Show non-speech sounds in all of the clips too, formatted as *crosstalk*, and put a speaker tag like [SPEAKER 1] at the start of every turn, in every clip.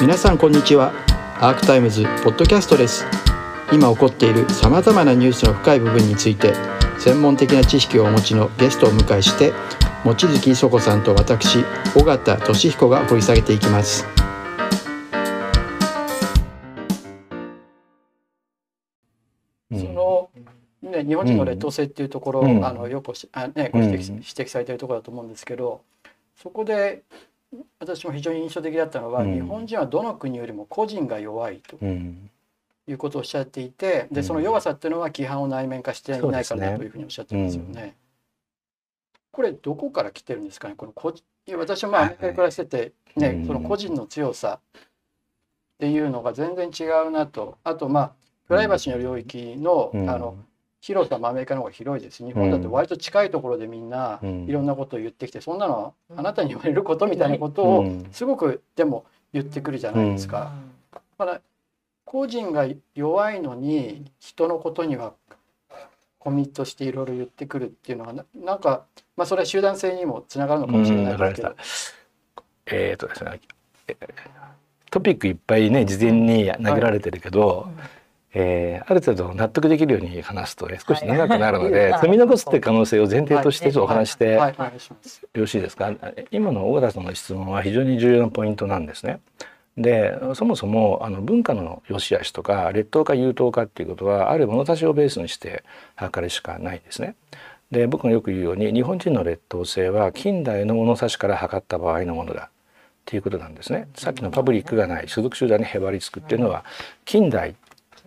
[SPEAKER 1] 皆さんこんにちは。アークタイムズポッドキャストです。今起こっているさまざまなニュースの深い部分について専門的な知識をお持ちのゲストをお迎えして望月磯子さんと私尾形俊彦が掘り下げていきます。そのね、日本人の劣等性っていうところ、うん、あのよくあ、ね、ご指摘,、指摘されているところだと思うんですけどそこで私も非常に印象的だったのは、うん、日本人はどの国よりも個人が弱いと。いうことをおっしゃっていてでその弱さっていうのは規範を内面化していないからだというふうにおっしゃってますよね。ねこれどこから来てるんですかね？この個私はまあアメリカで暮らしてて、ね、その個人の強さっていうのが全然違うなと。あとまあプライバシーの領域の,、あの広さもアメリカの方が広いです。日本だって割と近いところでみんないろんなことを言ってきて、そんなのあなたに言われることみたいなことをすごくでも言ってくるじゃないですか。だから個人が弱いのに人のことにはコミットしていろいろ言ってくるっていうのはななんか、まあ、それは集団性にもつながるのかもしれないですけど。
[SPEAKER 2] えーとですね、トピックいっぱいね事前に投げられてるけど、はいえー、ある程度納得できるように話すとね少し長くなるので、は *laughs* い、積み残すって可能性を前提としてちょっとお話してよろしいですか？今の小田さんの質問は非常に重要なポイントなんですね。でそもそもあの文化の良し悪しとか劣等か優等かっていうことはある物差しをベースにして測るしかないですね。で僕がよく言うように日本人の劣等性は近代の物差しから測った場合のものだ。っていうことなんですね。さっきのパブリックがない所属集団にへばりつくっていうのは近代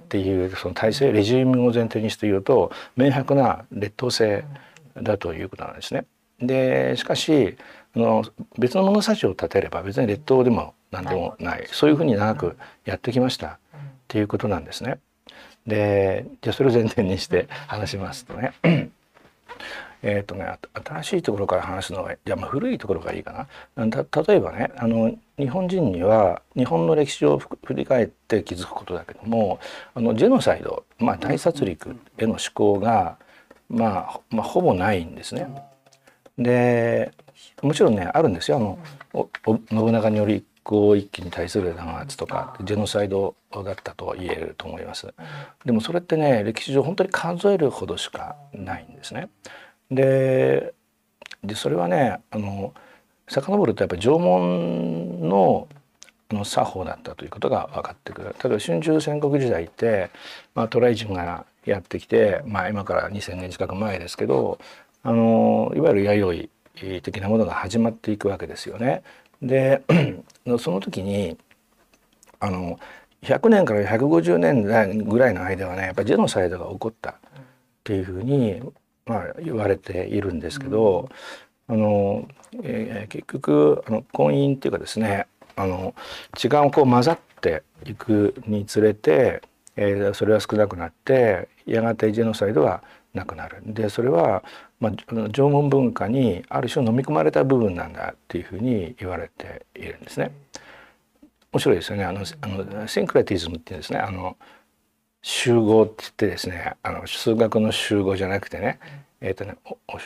[SPEAKER 2] っていうその体制レジームを前提にして言うと明白な劣等性だということなんですね。でしかしあの別の物差しを立てれば別に劣等でも何でもない。そういうふうに長くやってきました。っていうことなんですね。でじゃあそれを前提にして話しますとねえっ、ー、とね新しいところから話すのはじゃあまあ古いところがいいかな。例えばねあの日本人には日本の歴史を振り返って気づくことだけどもあのジェノサイド、まあ、大殺戮への思考が、まあ、まあほぼないんですね。でもちろんねあるんですよあの信長により一向一揆に対する弾圧とかジェノサイドだったと言えると思います。でもそれってね歴史上本当に数えるほどしかないんですね。でそれはねあの遡るとやっぱり縄文のの作法だったということが分かってくる例えば春秋戦国時代って、まあ、渡来人がやってきて、まあ、今から2,000年近く前ですけどあのいわゆる弥生的なものが始まっていくわけですよね。で *clears throat* その時にあの100年から150年ぐらいの間はねやっぱりジェノサイドが起こったっていうふうにまあ、言われているんですけど、うん、あのえー、結局あの婚姻っていうかですねあの血がこう混ざっていくにつれて、えー、それは少なくなってやがてジェノサイドはなくなる。でそれは、まあ、縄文文化にある種飲み込まれた部分なんだっていうふうに言われているんですね。面白いですよね。あのあのシンクレティズムっていうんですね。あの集合って言ってですねあの数学の集合じゃなくてね、えーとね、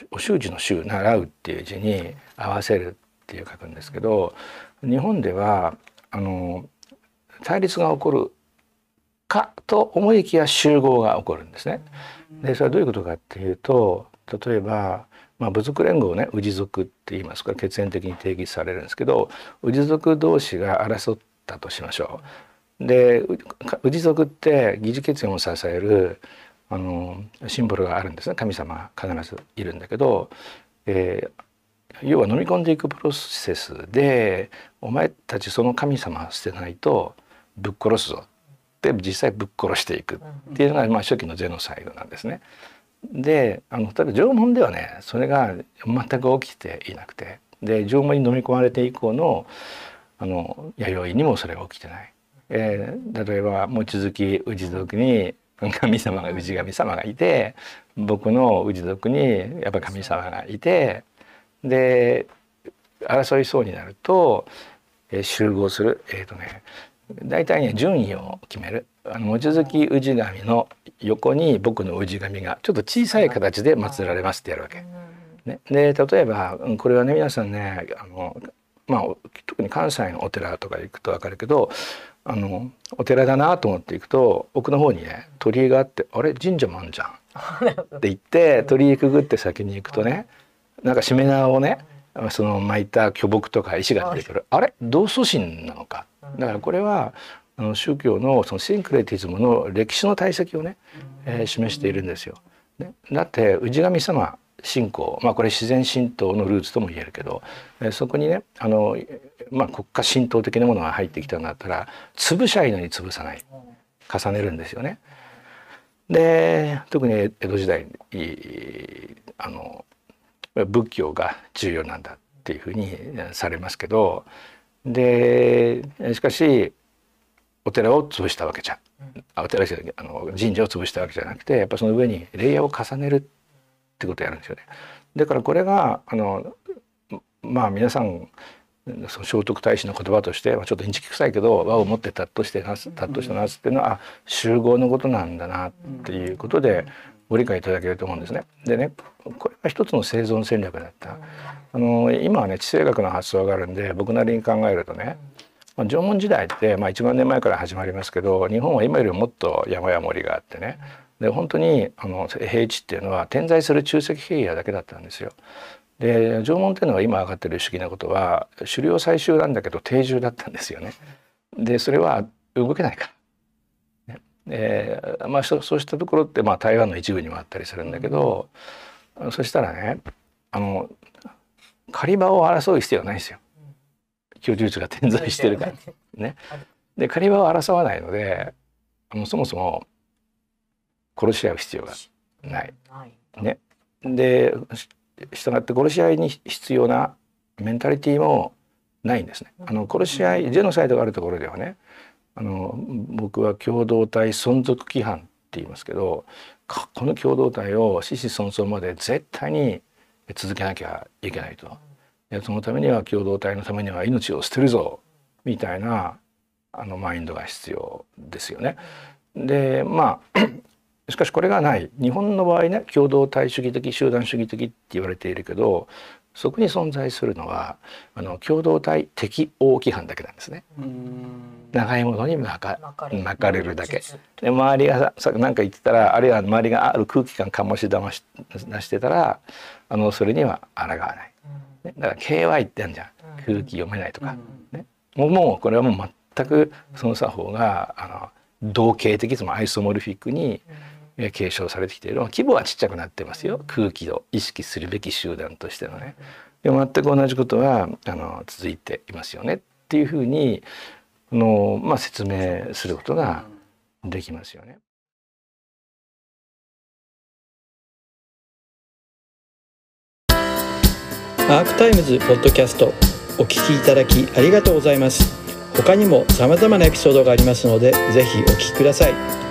[SPEAKER 2] お習字の習習うっていう字に合わせるっていう書くんですけど日本ではあの対立が起こるかと思いきや集合が起こるんですね。でそれはどういうことかっていうと例えば、まあ、部族連合ね氏族って言いますか血縁的に定義されるんですけど氏族同士が争ったとしましょう。で氏族って疑似血縁を支えるあのシンボルがあるんですね神様が必ずいるんだけど、えー、要は飲み込んでいくプロセスでお前たちその神様捨てないとぶっ殺すぞって実際ぶっ殺していくっていうのが、まあ、初期のゼノサイドなんですね。であのただ縄文ではねそれが全く起きていなくてで縄文に飲み込まれて以降のあの弥生にもそれが起きてない。えー、例えば望月氏族に神様が氏神様がいて僕の氏族にやっぱ神様がいてで争いそうになると、えー、集合する。えっ、ー、とね大体ね順位を決める。あの望月氏神の横に僕の氏神がちょっと小さい形で祀られますってやるわけ。ね、で例えばこれはね皆さんねあのまあ、特に関西のお寺とか行くと分かるけどあのお寺だなと思って行くと奥の方にね鳥居があって「あれ神社もあんじゃん」って言って鳥居くぐって先に行くとねなんかしめ縄をねその巻いた巨木とか石が出てくる。あれ同祖神なのか。だからこれはあの宗教のそのシンクレティズムの歴史の体積をね、えー、示しているんですよ。ね、だって氏神様信仰まあこれ自然神道のルーツとも言えるけど、そこにねあの、まあ、国家神道的なものが入ってきたんだったら潰しゃいのに潰さない重ねるんですよね。で特に江戸時代あの仏教が重要なんだっていうふうにされますけどでしかしお寺を潰したわけじゃあお寺あの神社を潰したわけじゃなくてやっぱその上にレイヤーを重ねるってことをやるんですよね。だからこれがあのまあ皆さんその聖徳太子の言葉として、まあ、ちょっとインチキ臭いけど和を持ってたっとしてなすたっとしたなすっていうのは、あ集合のことなんだなっていうことでご理解いただけると思うんですね。でねこれが一つの生存戦略だった。あの今はね地政学の発想があるんで僕なりに考えるとね、まあ、縄文時代って、まあ、1万年前から始まりますけど日本は今よりももっと山や森があってねで本当にあの平地っていうのは点在する中石平野だけだったんですよ。で縄文っていうのは今分かってる不思議なことは狩猟採集なんだけど定住だったんですよね。でそれは動けないから。えーまあ、そうしたところって、まあ、台湾の一部にもあったりするんだけど、うん、そしたらねあの狩り場を争う必要はないですよ居住地が点在してるから。ね、で狩り場を争わないのであのそもそも殺し合う必要がない。ね、でしたがって殺し合いに必要なメンタリティーもないんですね。あの殺し合いジェノサイドがあるところではねあの僕は共同体存続規範って言いますけどこの共同体を子々孫々まで絶対に続けなきゃいけないと。そのためには共同体のためには命を捨てるぞみたいなあのマインドが必要ですよね。でまあしかしこれがない日本の場合ね共同体主義的集団主義的って言われているけどそこに存在するのはあの共同体適応規範だけなんですね。長いものに巻か巻かれるだけ。で周りがさ何か言ってたらあるいは周りがある空気感醸し出し出してたらあのそれには抗わない。ね、だから KY ってあるじゃん空気読めないとか。ね、もうもうこれはもう全くその作法があの同型的つまりアイソモルフィックに、継承されてきている規模はちっちゃくなってますよ空気を意識するべき集団としてのね。でも全く同じことはあの続いていますよねっていうふうにの、まあ、説明することができますよね。
[SPEAKER 1] アークタイムズポッドキャストお聞きいただきありがとうございます。他にも様々なエピソードがありますので、ぜひお聞きください。